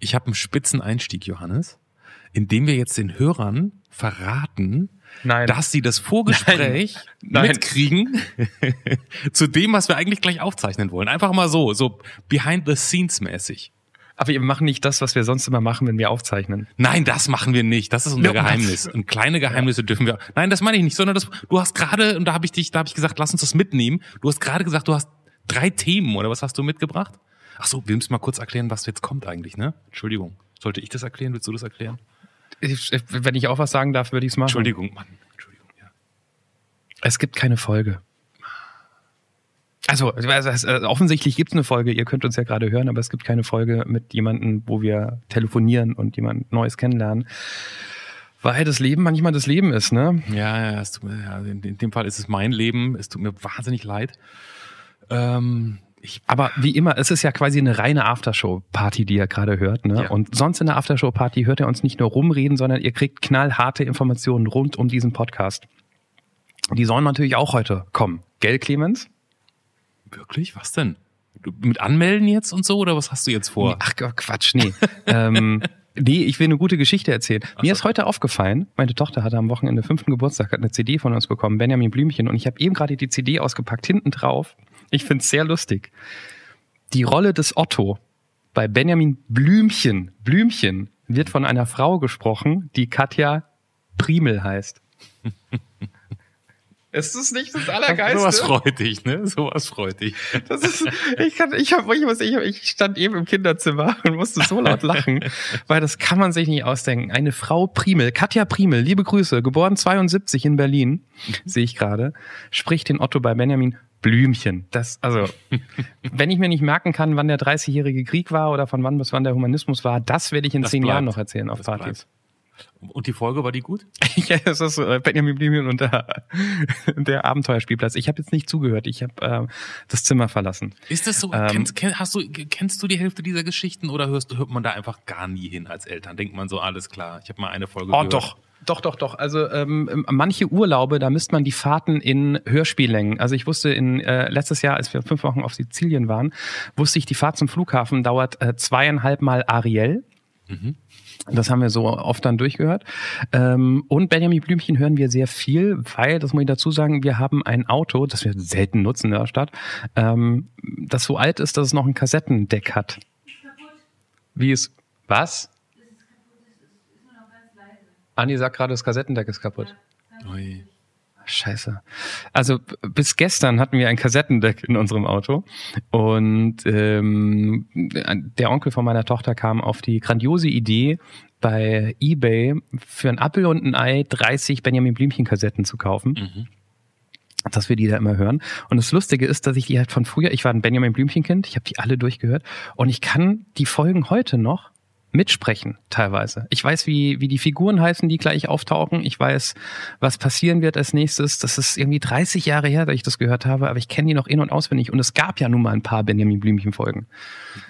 ich habe einen spitzen Einstieg, Johannes, indem wir jetzt den Hörern verraten, Nein. dass sie das Vorgespräch Nein. Nein. mitkriegen zu dem, was wir eigentlich gleich aufzeichnen wollen. Einfach mal so, so behind the scenes mäßig. Aber wir machen nicht das, was wir sonst immer machen, wenn wir aufzeichnen. Nein, das machen wir nicht. Das ist unser Ja, Geheimnis. Und kleine Geheimnisse dürfen wir. Nein, das meine ich nicht, sondern das, du hast gerade, und da habe ich dich, da habe ich gesagt, lass uns das mitnehmen. Du hast gerade gesagt, du hast drei Themen, oder was hast du mitgebracht? Ach so, wir müssen mal kurz erklären, was jetzt kommt eigentlich, ne? Entschuldigung. Sollte ich das erklären? Willst du das erklären? Ich, wenn ich auch was sagen darf, würde ich es machen. Entschuldigung, Mann. Entschuldigung, ja. Es gibt keine Folge. Also, äh, offensichtlich gibt es eine Folge, ihr könnt uns ja gerade hören, aber es gibt keine Folge mit jemandem, wo wir telefonieren und jemand Neues kennenlernen. Weil das Leben manchmal das Leben ist, ne? Ja, ja, es tut mir, ja in, in dem Fall ist es mein Leben. Es tut mir wahnsinnig leid. Ähm, ich, Aber wie immer, es ist ja quasi eine reine Aftershow-Party, die ihr gerade hört. Ne? Ja. Und sonst in der Aftershow-Party hört ihr uns nicht nur rumreden, sondern ihr kriegt knallharte Informationen rund um diesen Podcast. Die sollen natürlich auch heute kommen. Gell, Clemens? wirklich? Was denn? Mit Anmelden jetzt und so, oder was hast du jetzt vor? Ach Quatsch, nee. ähm, nee, ich will eine gute Geschichte erzählen. Mir ist heute aufgefallen, meine Tochter hatte am Wochenende fünften Geburtstag, hat eine CD von uns bekommen, Benjamin Blümchen, und ich habe eben gerade die CD ausgepackt, hinten drauf. Ich find's sehr lustig. Die Rolle des Otto bei Benjamin Blümchen, Blümchen, wird von einer Frau gesprochen, die Katja Primel heißt. Ist das nicht das Sowas freut dich, ne? Sowas freut dich. Das ist, ich kann, ich hab, ich, muss, ich, ich stand eben im Kinderzimmer und musste so laut lachen, weil das kann man sich nicht ausdenken. Eine Frau Primel, Katja Primel, liebe Grüße, geboren 72 in Berlin, sehe ich gerade, spricht den Otto bei Benjamin Blümchen. Das, also, wenn ich mir nicht merken kann, wann der 30-jährige Krieg war oder von wann bis wann der Humanismus war, das werde ich in Das zehn bleibt. Jahren noch erzählen auf Das Partys. Und die Folge war die gut? ja, das ist äh, Benjamin Blümchen und der, der Abenteuerspielplatz. Ich habe jetzt nicht zugehört, ich habe äh, das Zimmer verlassen. Ist das so? Ähm, kennst, kenn, hast du, kennst du die Hälfte dieser Geschichten oder hörst, hört man da einfach gar nie hin als Eltern? Denkt man so, alles klar, ich habe mal eine Folge Oh, gehört. doch. Doch, doch, doch. Also ähm, manche Urlaube, da misst man die Fahrten in Hörspiellängen. Also ich wusste in äh, letztes Jahr, als wir fünf Wochen auf Sizilien waren, wusste ich, die Fahrt zum Flughafen dauert äh, zweieinhalb Mal Ariel. Das haben wir so oft dann durchgehört. Ähm, und Benjamin Blümchen hören wir sehr viel, weil, das muss ich dazu sagen, wir haben ein Auto, das wir selten nutzen in der Stadt, ähm, das so alt ist, dass es noch ein Kassettendeck hat. Wie ist, was? Andi sagt gerade, das Kassettendeck ist kaputt. Ui. Scheiße. Also bis gestern hatten wir ein Kassettendeck in unserem Auto und ähm, der Onkel von meiner Tochter kam auf die grandiose Idee, bei eBay für ein Apfel und ein Ei 30 Benjamin Blümchen Kassetten zu kaufen. Mhm. Dass wir die da immer hören. Und das Lustige ist, dass ich die halt von früher, ich war ein Benjamin Blümchen-Kind, ich habe die alle durchgehört und ich kann die Folgen heute noch mitsprechen, teilweise. Ich weiß, wie, wie die Figuren heißen, die gleich auftauchen. Ich weiß, was passieren wird als nächstes. Das ist irgendwie 30 Jahre her, dass ich das gehört habe, aber ich kenne die noch in- und auswendig. Und es gab ja nun mal ein paar Benjamin Blümchen-Folgen.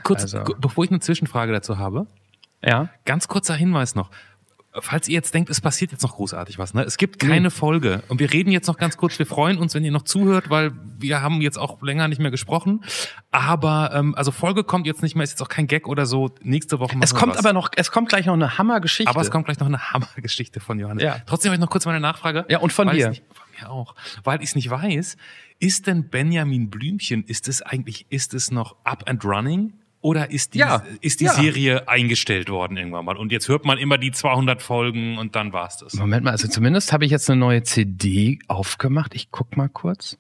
Kurz, Also- bevor ich eine Zwischenfrage dazu habe, Ja. ganz kurzer Hinweis noch. Falls ihr jetzt denkt, es passiert jetzt noch großartig was, ne? Es gibt keine Folge. Und wir reden jetzt noch ganz kurz. Wir freuen uns, wenn ihr noch zuhört, weil wir haben jetzt auch länger nicht mehr gesprochen. Aber ähm, also Folge kommt jetzt nicht mehr, ist jetzt auch kein Gag oder so. Nächste Woche machen Es kommt aber noch, es kommt gleich noch eine Hammergeschichte. Aber es kommt gleich noch eine Hammergeschichte von Johannes. Ja. Trotzdem habe ich noch kurz meine Nachfrage. Ja, und von weil dir. Nicht, von mir auch. Weil ich es nicht weiß, ist denn Benjamin Blümchen, ist es eigentlich, ist es noch up and running? Oder ist die, Ja. ist die Ja. Serie eingestellt worden irgendwann mal? Und jetzt hört man immer die 200 Folgen und dann war's das. Moment mal, also zumindest habe ich jetzt eine neue CD aufgemacht. Ich guck mal kurz.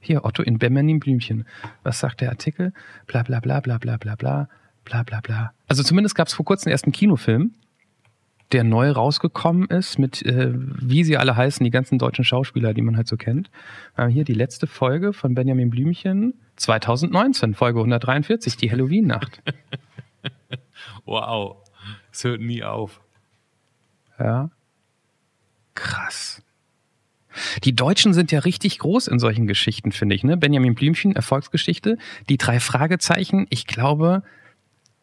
Hier, Otto in Benjamin Blümchen. Was sagt der Artikel? Bla bla bla bla bla bla bla bla bla bla. Also zumindest gab es vor kurzem erst einen Kinofilm, der neu rausgekommen ist mit, äh, wie sie alle heißen, die ganzen deutschen Schauspieler, die man halt so kennt. Wir haben hier die letzte Folge von Benjamin Blümchen 2019, Folge 143, die Halloween-Nacht. Wow. Es hört nie auf. Ja. Krass. Die Deutschen sind ja richtig groß in solchen Geschichten, finde ich. Ne? Benjamin Blümchen, Erfolgsgeschichte. Die drei Fragezeichen. Ich glaube,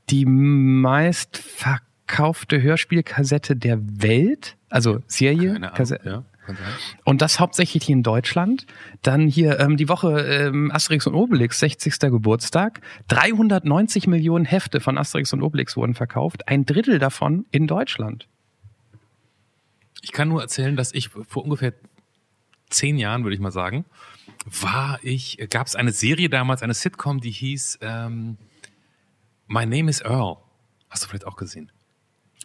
die meist verkaufte Hörspielkassette der Welt. Also Serie. Keine Ahnung. Kassette. Ja. Und das hauptsächlich hier in Deutschland. Dann hier ähm, die Woche ähm, Asterix und Obelix, 60. Geburtstag. 390 Millionen Hefte von Asterix und Obelix wurden verkauft. Ein Drittel davon in Deutschland. Ich kann nur erzählen, dass ich vor ungefähr zehn Jahren, würde ich mal sagen, war ich, gab es eine Serie damals, eine Sitcom, die hieß ähm, My Name is Earl. Hast du vielleicht auch gesehen?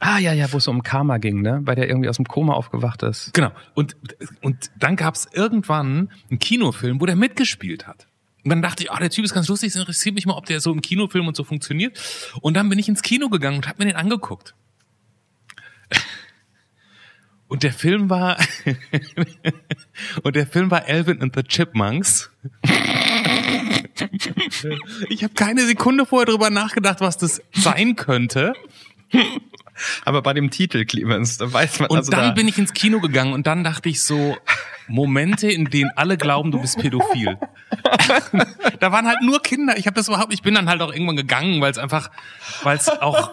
Ah ja, ja, wo es um Karma ging, ne? Weil der irgendwie aus dem Koma aufgewacht ist. Genau. Und, und dann gab es irgendwann einen Kinofilm, wo der mitgespielt hat. Und dann dachte ich, ah, der Typ ist ganz lustig, es interessiert mich mal, ob der so im Kinofilm und so funktioniert. Und dann bin ich ins Kino gegangen und habe mir den angeguckt. Und der Film war und der Film war Alvin and the Chipmunks. ich habe keine Sekunde vorher drüber nachgedacht, was das sein könnte. Aber bei dem Titel, Clemens, da weiß man Und also dann da, bin ich ins Kino gegangen und dann dachte ich so, Momente, in denen alle glauben, du bist pädophil. da waren halt nur Kinder. Ich habe das überhaupt, ich bin dann halt auch irgendwann gegangen, weil es einfach, weil es auch,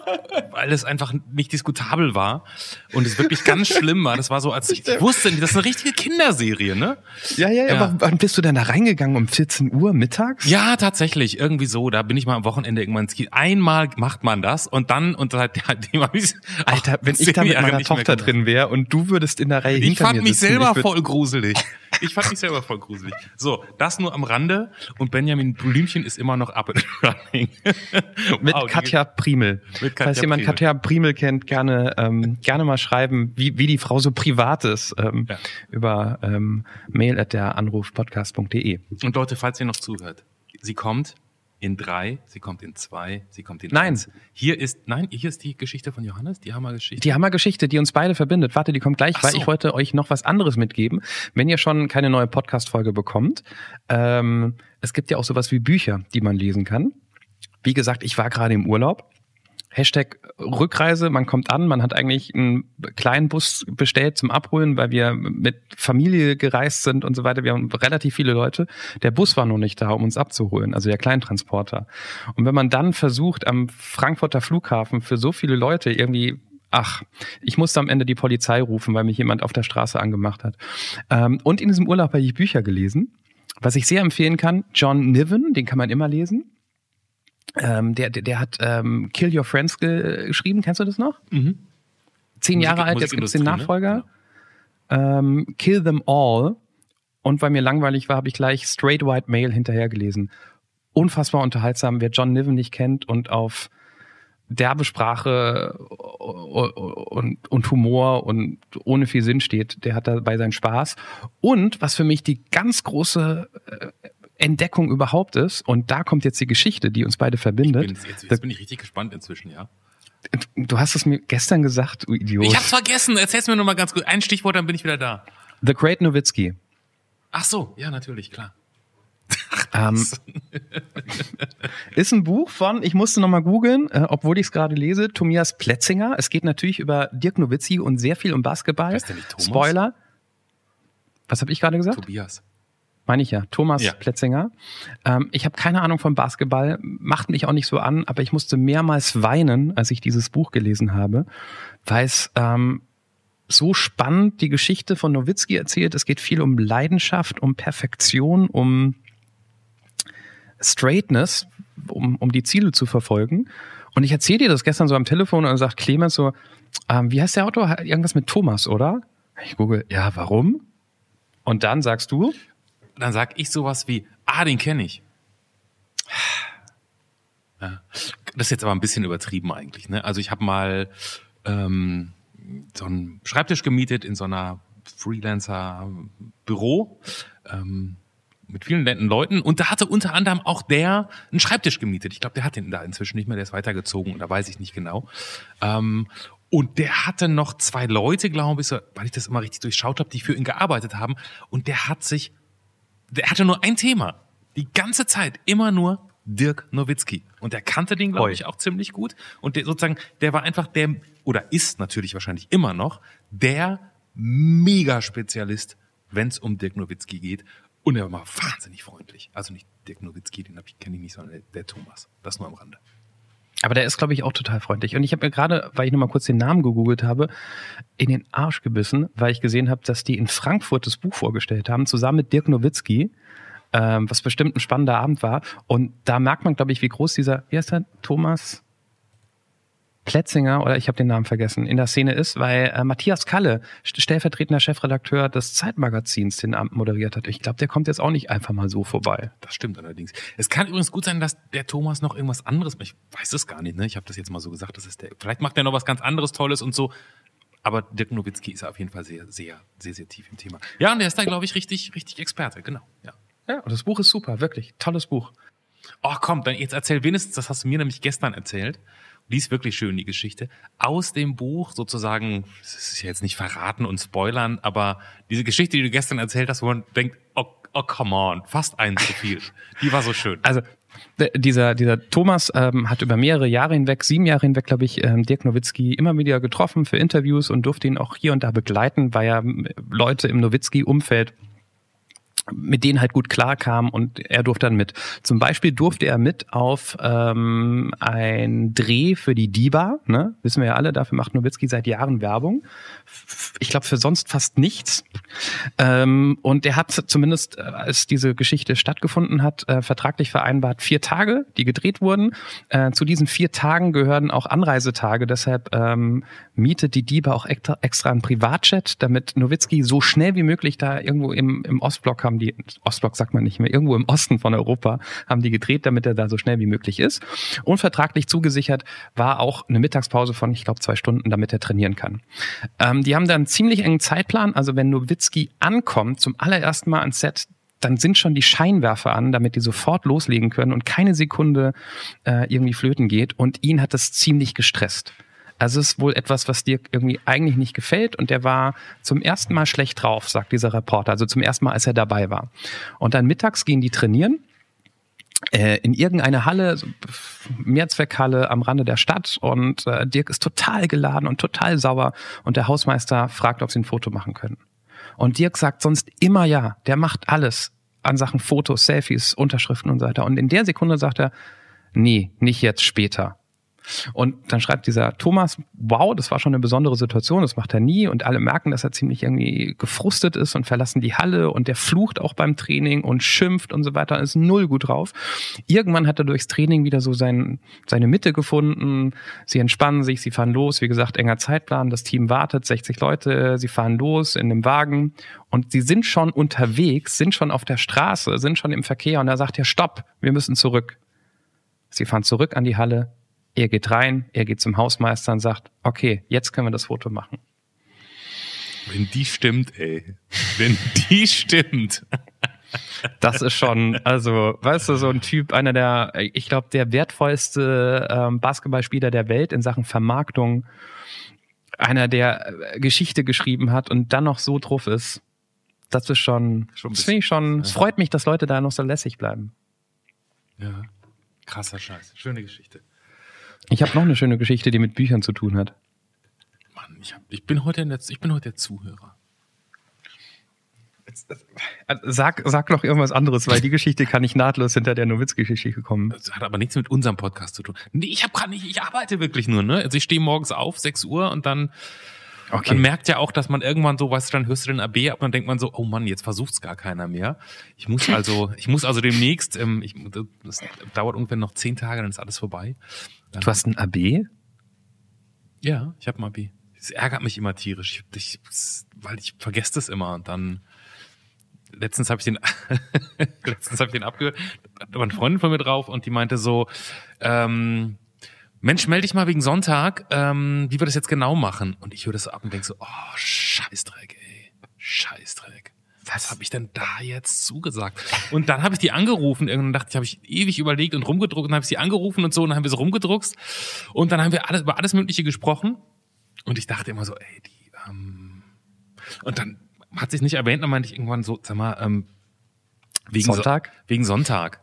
weil es einfach nicht diskutabel war und es wirklich ganz schlimm war. Das war so, als ich, ich wusste, das ist eine richtige Kinderserie, ne? Ja, ja, ja, aber wann bist du denn da reingegangen? Um 14 Uhr mittags? Ja, tatsächlich, irgendwie so. Da bin ich mal am Wochenende irgendwann ins Kino. Einmal macht man das und dann und seitdem habe ich Alter, wenn ich da mit meiner Tochter drin wäre und du würdest in der Reihe Ich hinter fand mir mich sitzen, selber ich würd- voll gruselig. Ich fand mich selber voll gruselig. So, das nur am Rande und Benjamin Blümchen ist immer noch up and running. Mit Wow, Katja Primel. Mit Katja Falls jemand Primel. Katja Primel kennt, gerne, ähm, gerne mal schreiben, wie, wie die Frau so privat ist, ähm, Ja. über ähm, mail at der Anrufpodcast.de. Und Leute, falls ihr noch zuhört, sie kommt in drei, sie kommt in zwei, sie kommt in Nein. eins. Hier ist, nein, hier ist die Geschichte von Johannes, die Hammergeschichte. Die Hammergeschichte, die uns beide verbindet. Warte, die kommt gleich, Ach weil so. ich wollte euch noch was anderes mitgeben. Wenn ihr schon keine neue Podcast-Folge bekommt, ähm, es gibt ja auch sowas wie Bücher, die man lesen kann. Wie gesagt, ich war gerade im Urlaub. Hashtag Rückreise, man kommt an, man hat eigentlich einen kleinen Bus bestellt zum Abholen, weil wir mit Familie gereist sind und so weiter. Wir haben relativ viele Leute. Der Bus war noch nicht da, um uns abzuholen, also der Kleintransporter. Und wenn man dann versucht, am Frankfurter Flughafen für so viele Leute irgendwie Ach, ich musste am Ende die Polizei rufen, weil mich jemand auf der Straße angemacht hat. Ähm, und in diesem Urlaub habe ich Bücher gelesen. Was ich sehr empfehlen kann, John Niven, den kann man immer lesen. Ähm, der, der, der hat ähm, Kill Your Friends ge geschrieben, kennst du das noch? Mhm. Zehn Musik- Jahre alt, jetzt gibt es den ne? Nachfolger. Ähm, Kill Them All. Und weil mir langweilig war, habe ich gleich Straight White Male hinterher gelesen. Unfassbar unterhaltsam, wer John Niven nicht kennt und auf derbe Sprache und, und Humor und ohne viel Sinn steht, der hat dabei seinen Spaß. Und was für mich die ganz große äh, Entdeckung überhaupt ist, und da kommt jetzt die Geschichte, die uns beide verbindet. Bin, jetzt, jetzt bin ich richtig gespannt inzwischen, ja. Du hast es mir gestern gesagt, du Idiot. Ich hab's vergessen, erzähl's mir nur mal ganz gut. Ein Stichwort, dann bin ich wieder da. The Great Nowitzki. Ach so, ja, natürlich, klar. Ähm, ist ein Buch von, ich musste nochmal googeln, äh, obwohl ich es gerade lese, Tobias Plätzinger. Es geht natürlich über Dirk Nowitzki und sehr viel um Basketball. Spoiler. Was habe ich gerade gesagt? Tobias. Meine ich ja. Thomas Ja. Plätzinger. Ähm, ich habe keine Ahnung vom Basketball, macht mich auch nicht so an, aber ich musste mehrmals weinen, als ich dieses Buch gelesen habe, weil es ähm, so spannend die Geschichte von Nowitzki erzählt. Es geht viel um Leidenschaft, um Perfektion, um Straightness, um, um die Ziele zu verfolgen. Und ich erzähle dir das gestern so am Telefon und sagt Clemens so, ähm, wie heißt der Autor? Irgendwas mit Thomas, oder? Ich google, ja, warum? Und dann sagst du, Dann sag ich sowas wie, ah, den kenne ich. Ja. Das ist jetzt aber ein bisschen übertrieben eigentlich. Ne? Also ich habe mal ähm, so einen Schreibtisch gemietet in so einer Freelancer-Büro ähm, mit vielen netten Leuten und da hatte unter anderem auch der einen Schreibtisch gemietet. Ich glaube, der hat den da inzwischen nicht mehr, der ist weitergezogen, da weiß ich nicht genau. Ähm, und der hatte noch zwei Leute, glaube ich, weil ich das immer richtig durchschaut habe, die für ihn gearbeitet haben. Und der hat sich, der hatte nur ein Thema. Die ganze Zeit immer nur Dirk Nowitzki. Und der kannte den, glaube ich, auch ziemlich gut. Und der sozusagen, der war einfach der, oder ist natürlich wahrscheinlich immer noch, der Mega-Spezialist, wenn es um Dirk Nowitzki geht. Und er war mal wahnsinnig freundlich. Also nicht Dirk Nowitzki, den kenne ich nicht, sondern der, der Thomas. Das nur am Rande. Aber der ist, glaube ich, auch total freundlich. Und ich habe mir gerade, weil ich nochmal kurz den Namen gegoogelt habe, in den Arsch gebissen, weil ich gesehen habe, dass die in Frankfurt das Buch vorgestellt haben, zusammen mit Dirk Nowitzki, ähm, was bestimmt ein spannender Abend war. Und da merkt man, glaube ich, wie groß dieser, wie heißt der, Thomas Plätzinger, oder ich habe den Namen vergessen, in der Szene ist, weil äh, Matthias Kalle, stellvertretender Chefredakteur des Zeitmagazins, den Abend moderiert hat. Ich glaube, der kommt jetzt auch nicht einfach mal so vorbei. Das stimmt allerdings. Es kann übrigens gut sein, dass der Thomas noch irgendwas anderes, ich weiß es gar nicht, ne? Ich habe das jetzt mal so gesagt, das ist der, vielleicht macht er noch was ganz anderes Tolles und so. Aber Dirk Nowitzki ist auf jeden Fall sehr, sehr, sehr, sehr tief im Thema. Ja, und der ist da, glaube ich, richtig, richtig Experte, genau. Ja. Ja, und das Buch ist super, wirklich. Tolles Buch. Oh, komm, dann jetzt erzähl wenigstens, das hast du mir nämlich gestern erzählt. Die ist wirklich schön, die Geschichte. Aus dem Buch sozusagen, das ist ja jetzt nicht verraten und spoilern, aber diese Geschichte, die du gestern erzählt hast, wo man denkt, oh, oh come on, fast eins zu viel. Die war so schön. Also dieser, dieser Thomas ähm, hat über mehrere Jahre hinweg, sieben Jahre hinweg, glaube ich, ähm, Dirk Nowitzki immer wieder getroffen für Interviews und durfte ihn auch hier und da begleiten, weil ja Leute im Nowitzki-Umfeld mit denen halt gut klarkam und er durfte dann mit. Zum Beispiel durfte er mit auf ähm, ein Dreh für die Diva, ne? wissen wir ja alle, dafür macht Nowitzki seit Jahren Werbung. Ich glaube für sonst fast nichts. Ähm, und er hat zumindest, äh, als diese Geschichte stattgefunden hat, äh, vertraglich vereinbart vier Tage, die gedreht wurden. Äh, zu diesen vier Tagen gehören auch Anreisetage, deshalb ähm, mietet die Diva auch extra, extra einen Privatjet, damit Nowitzki so schnell wie möglich da irgendwo im, im Ostblock haben die, Ostblock sagt man nicht mehr, irgendwo im Osten von Europa haben die gedreht, damit er da so schnell wie möglich ist. Und vertraglich zugesichert war auch eine Mittagspause von, ich glaube, zwei Stunden, damit er trainieren kann. Ähm, die haben dann einen ziemlich engen Zeitplan, also wenn Nowitzki ankommt, zum allerersten Mal ans Set, dann sind schon die Scheinwerfer an, damit die sofort loslegen können und keine Sekunde äh, irgendwie flöten geht. Und ihn hat das ziemlich gestresst. Also es ist wohl etwas, was dir irgendwie eigentlich nicht gefällt und der war zum ersten Mal schlecht drauf, sagt dieser Reporter. Also zum ersten Mal, als er dabei war. Und dann mittags gehen die trainieren äh, in irgendeine Halle, Mehrzweckhalle am Rande der Stadt und äh, Dirk ist total geladen und total sauer und der Hausmeister fragt, ob sie ein Foto machen können. Und Dirk sagt sonst immer ja, der macht alles an Sachen Fotos, Selfies, Unterschriften und so weiter. Und in der Sekunde sagt er, nee, nicht jetzt, später. Und dann schreibt dieser Thomas, wow, das war schon eine besondere Situation, das macht er nie. Und alle merken, dass er ziemlich irgendwie gefrustet ist und verlassen die Halle und der flucht auch beim Training und schimpft und so weiter, ist null gut drauf. Irgendwann hat er durchs Training wieder so sein, seine Mitte gefunden, sie entspannen sich, sie fahren los, wie gesagt, enger Zeitplan, das Team wartet, 60 Leute, sie fahren los in dem Wagen. Und sie sind schon unterwegs, sind schon auf der Straße, sind schon im Verkehr. Und er sagt ja, stopp, wir müssen zurück. Sie fahren zurück an die Halle, er geht rein, er geht zum Hausmeister und sagt, okay, jetzt können wir das Foto machen. Wenn die stimmt, ey. Wenn die stimmt. Das ist schon, also, weißt du, so ein Typ, einer der, ich glaube, der wertvollste ähm, Basketballspieler der Welt in Sachen Vermarktung, einer, der äh, Geschichte geschrieben hat und dann noch so drauf ist. Das ist schon, schon das finde ich schon, es freut mich, dass Leute da noch so lässig bleiben. Ja, krasser Scheiß. Schöne Geschichte. Ich habe noch eine schöne Geschichte, die mit Büchern zu tun hat. Mann, ich, hab, ich, bin, heute der, ich bin heute der Zuhörer. Sag, sag noch irgendwas anderes, weil die Geschichte kann ich nahtlos hinter der Nowitzki-Geschichte kommen. Das hat aber nichts mit unserem Podcast zu tun. Nee, ich habe gerade nicht, ich arbeite wirklich nur, ne? Also ich stehe morgens auf, 6 Uhr und dann Okay. Man merkt ja auch, dass man irgendwann so, weißt du, dann hörst du den AB ab und dann denkt man so, oh Mann, jetzt versucht's gar keiner mehr. Ich muss also, ich muss also demnächst, ähm, ich, das dauert ungefähr noch zehn Tage, dann ist alles vorbei. Dann, du hast ein AB? Ja, ich habe ein AB. Das ärgert mich immer tierisch, ich, ich, weil ich vergesse das immer und dann letztens habe ich den letztens habe ich den abgehört, da war eine Freundin von mir drauf und die meinte so, ähm, Mensch, melde dich mal wegen Sonntag, ähm, wie wir das jetzt genau machen. Und ich höre das ab und denke so, oh, Scheißdreck, ey. Scheißdreck. Was habe ich denn da jetzt zugesagt? Und dann habe ich die angerufen, irgendwann dachte ich, habe ich ewig überlegt und rumgedruckt und habe ich sie angerufen und so und dann haben wir sie rumgedruckt und dann haben wir alles, über alles Mögliche gesprochen und ich dachte immer so, ey, die, ähm, und dann hat sich nicht erwähnt, dann meinte ich irgendwann so, sag mal, ähm, wegen Sonntag? So, wegen Sonntag.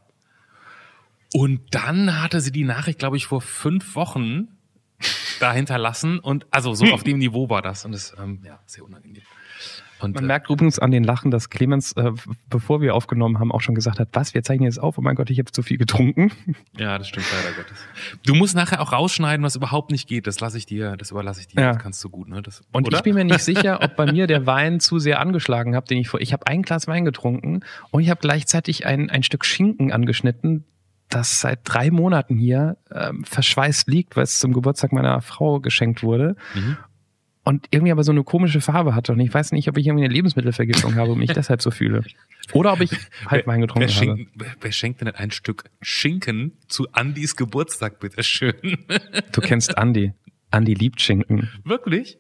Und dann hatte sie die Nachricht, glaube ich, vor fünf Wochen da hinterlassen und also so hm. auf dem Niveau war das und das ähm, ja sehr unangenehm. Und, Man merkt übrigens an den Lachen, dass Clemens, äh, bevor wir aufgenommen haben, auch schon gesagt hat, was, wir zeichnen jetzt auf, oh mein Gott, ich habe zu viel getrunken. Ja, das stimmt leider Gottes. Du musst nachher auch rausschneiden, was überhaupt nicht geht. Das lasse ich dir, das überlasse ich dir. Ja. Das kannst du gut, ne? Das, und oder? ich bin mir nicht sicher, ob bei mir der Wein zu sehr angeschlagen hat, den ich vor. Ich habe ein Glas Wein getrunken und ich habe gleichzeitig ein, ein Stück Schinken angeschnitten, das seit drei Monaten hier ähm, verschweißt liegt, weil es zum Geburtstag meiner Frau geschenkt wurde. Mhm und irgendwie aber so eine komische Farbe hatte. Und ich weiß nicht, ob ich irgendwie eine Lebensmittelvergiftung habe und mich deshalb so fühle. Oder ob ich halt Wein getrunken wer, wer habe. Wer, wer schenkt denn ein Stück Schinken zu Andys Geburtstag, bitteschön? Du kennst Andi. Andi liebt Schinken. Wirklich?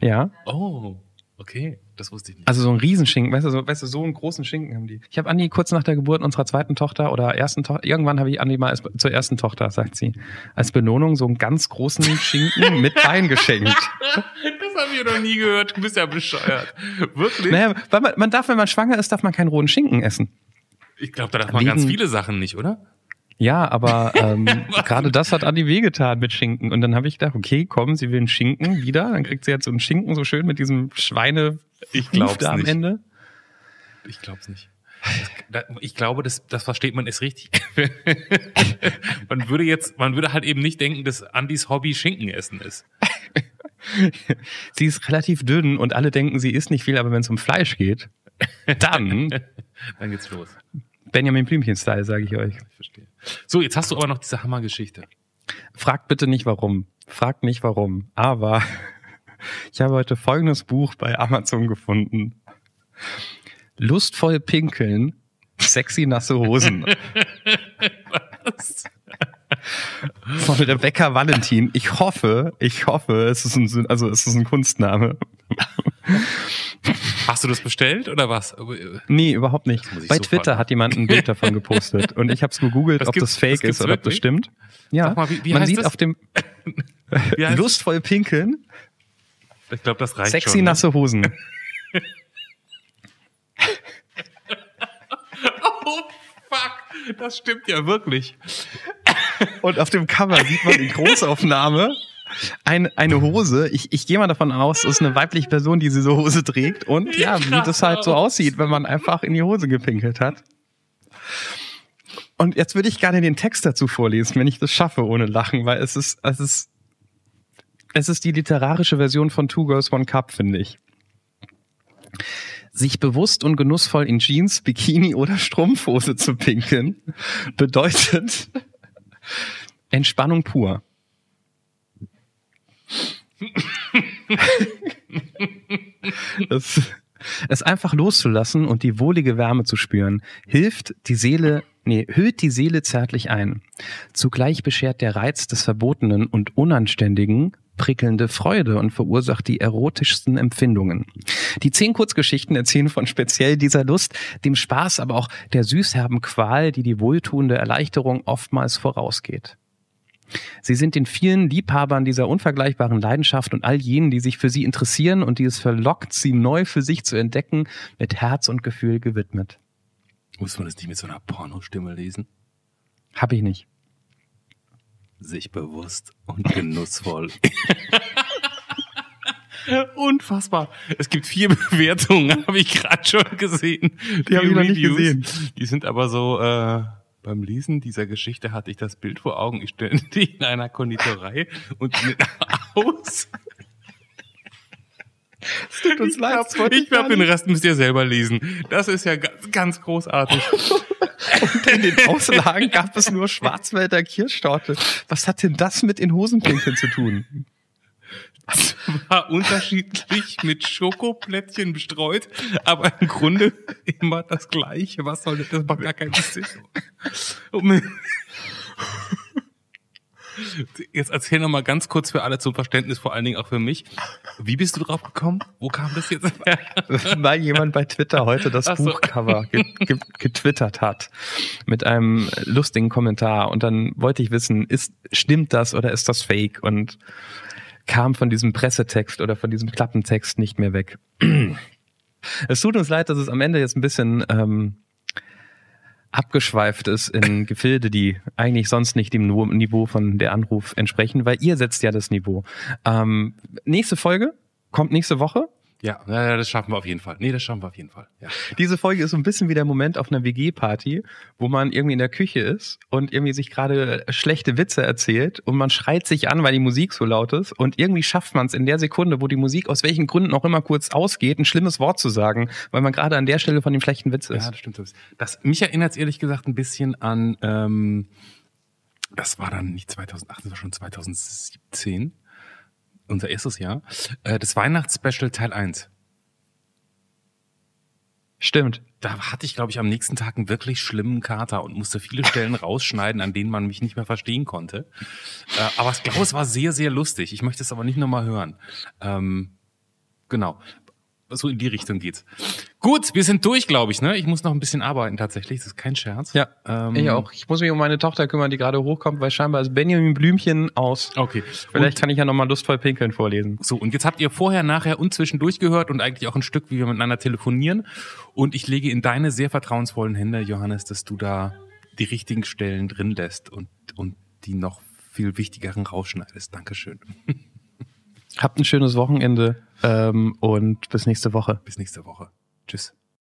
Ja. Oh, okay. Das wusste ich nicht. Also so ein Riesenschinken, weißt du, so, weißt du, so einen großen Schinken haben die. Ich habe Andi kurz nach der Geburt unserer zweiten Tochter oder ersten Tochter, irgendwann habe ich Andi mal als, zur ersten Tochter, sagt sie, als Belohnung so einen ganz großen Schinken mit Wein geschenkt. Das habe ich noch nie gehört. Du bist ja bescheuert. Wirklich? Naja, weil man, man darf, wenn man schwanger ist, darf man keinen rohen Schinken essen. Ich glaube, da darf man Wegen, ganz viele Sachen nicht, oder? Ja, aber ähm, gerade das hat Andi wehgetan mit Schinken. Und dann habe ich gedacht, okay, komm, sie will einen Schinken wieder. Dann kriegt sie jetzt so einen Schinken so schön mit diesem Schweine ich glaub's am nicht. Ende. Ich glaub's nicht. Ich glaube, das, das versteht man ist richtig. man würde jetzt, man würde halt eben nicht denken, dass Andys Hobby Schinken essen ist. sie ist relativ dünn und alle denken, sie isst nicht viel, aber wenn es um Fleisch geht, dann, dann geht's los. Benjamin Blümchen-Style, sage ich euch. Ich verstehe. So, jetzt hast du aber noch diese Hammergeschichte. Fragt bitte nicht warum. Fragt nicht warum. Aber ich habe heute folgendes Buch bei Amazon gefunden. Lustvoll pinkeln, sexy nasse Hosen. Was? Von Rebecca Valentin. Ich hoffe, ich hoffe, es ist ein, also es ist ein Kunstname. Hast du das bestellt oder was? Nee, überhaupt nicht. Bei so Twitter hat jemand ein Bild davon gepostet und ich habe es gegoogelt, ob das fake das ist oder ob das stimmt. Ja, mal, wie, wie man sieht das? auf dem lustvoll pinkeln. Ich glaube, das reicht Sexy schon, ne? nasse Hosen. oh fuck, das stimmt ja wirklich. Und auf dem Cover sieht man in Großaufnahme ein, eine Hose. Ich, ich gehe mal davon aus, es ist eine weibliche Person, die diese Hose trägt. Und ja, wie das halt so aussieht, wenn man einfach in die Hose gepinkelt hat. Und jetzt würde ich gerne den Text dazu vorlesen, wenn ich das schaffe, ohne Lachen, weil es ist, es ist, es ist die literarische Version von Two Girls One Cup, finde ich. Sich bewusst und genussvoll in Jeans, Bikini oder Strumpfhose zu pinkeln, bedeutet Entspannung pur. Es, es einfach loszulassen und die wohlige Wärme zu spüren, hilft die Seele, nee, hüllt die Seele zärtlich ein. Zugleich beschert der Reiz des Verbotenen und Unanständigen prickelnde Freude und verursacht die erotischsten Empfindungen. Die zehn Kurzgeschichten erzählen von speziell dieser Lust, dem Spaß, aber auch der süßherben Qual, die die wohltuende Erleichterung oftmals vorausgeht. Sie sind den vielen Liebhabern dieser unvergleichbaren Leidenschaft und all jenen, die sich für sie interessieren und die es verlockt, sie neu für sich zu entdecken, mit Herz und Gefühl gewidmet. Muss man das nicht mit so einer Pornostimme lesen? Hab ich nicht. Sich bewusst und genussvoll. Unfassbar. Es gibt vier Bewertungen, habe ich gerade schon gesehen. Die habe ich noch nicht gesehen. Die sind aber so äh, beim Lesen dieser Geschichte hatte ich das Bild vor Augen. Ich stelle die in einer Konditorei und mit aus. Es tut uns leid. Ich glaube, den Rest müsst ihr selber lesen. Das ist ja ganz, ganz großartig. Und in den Auslagen gab es nur Schwarzwälder Kirschtorte. Was hat denn das mit den Hosenpinkeln zu tun? Es war unterschiedlich mit Schokoplättchen bestreut, aber im Grunde immer das Gleiche. Was soll das? Das macht gar keinen Sinn. Jetzt erzähl noch mal ganz kurz für alle zum Verständnis, vor allen Dingen auch für mich. Wie bist du drauf gekommen? Wo kam das jetzt her? Weil jemand bei Twitter heute das so. Buchcover ge ge getwittert hat mit einem lustigen Kommentar und dann wollte ich wissen, ist stimmt das oder ist das Fake und kam von diesem Pressetext oder von diesem Klappentext nicht mehr weg. es tut uns leid, dass es am Ende jetzt ein bisschen ähm, abgeschweift ist in Gefilde, die eigentlich sonst nicht dem Niveau von der Anruf entsprechen, weil ihr setzt ja das Niveau. Ähm, nächste Folge kommt nächste Woche. Ja, ja, das schaffen wir auf jeden Fall. Nee, das schaffen wir auf jeden Fall. Ja. Diese Folge ist so ein bisschen wie der Moment auf einer WG-Party, wo man irgendwie in der Küche ist und irgendwie sich gerade schlechte Witze erzählt und man schreit sich an, weil die Musik so laut ist und irgendwie schafft man es in der Sekunde, wo die Musik aus welchen Gründen auch immer kurz ausgeht, ein schlimmes Wort zu sagen, weil man gerade an der Stelle von dem schlechten Witz ist. Ja, das stimmt. Das, mich erinnert es ehrlich gesagt ein bisschen an, ähm, das war dann nicht 2008, das war schon 2017 unser erstes Jahr, äh, das Weihnachtsspecial Teil 1. Stimmt. Da hatte ich, glaube ich, am nächsten Tag einen wirklich schlimmen Kater und musste viele Stellen rausschneiden, an denen man mich nicht mehr verstehen konnte. Äh, aber ich glaube, es war sehr, sehr lustig. Ich möchte es aber nicht nochmal hören. Ähm, genau so in die Richtung geht's. Gut, wir sind durch, glaube ich. Ne? Ich muss noch ein bisschen arbeiten tatsächlich. Das ist kein Scherz. Ja, ähm, ich auch. Ich muss mich um meine Tochter kümmern, die gerade hochkommt, weil scheinbar ist Benjamin Blümchen aus. Okay. Vielleicht und, kann ich ja noch mal lustvoll pinkeln vorlesen. So, und jetzt habt ihr vorher, nachher und zwischendurch gehört und eigentlich auch ein Stück, wie wir miteinander telefonieren. Und ich lege in deine sehr vertrauensvollen Hände, Johannes, dass du da die richtigen Stellen drin lässt und, und die noch viel wichtigeren rausschneidest. Dankeschön. Habt ein schönes Wochenende ähm, und bis nächste Woche. Bis nächste Woche. Tschüss.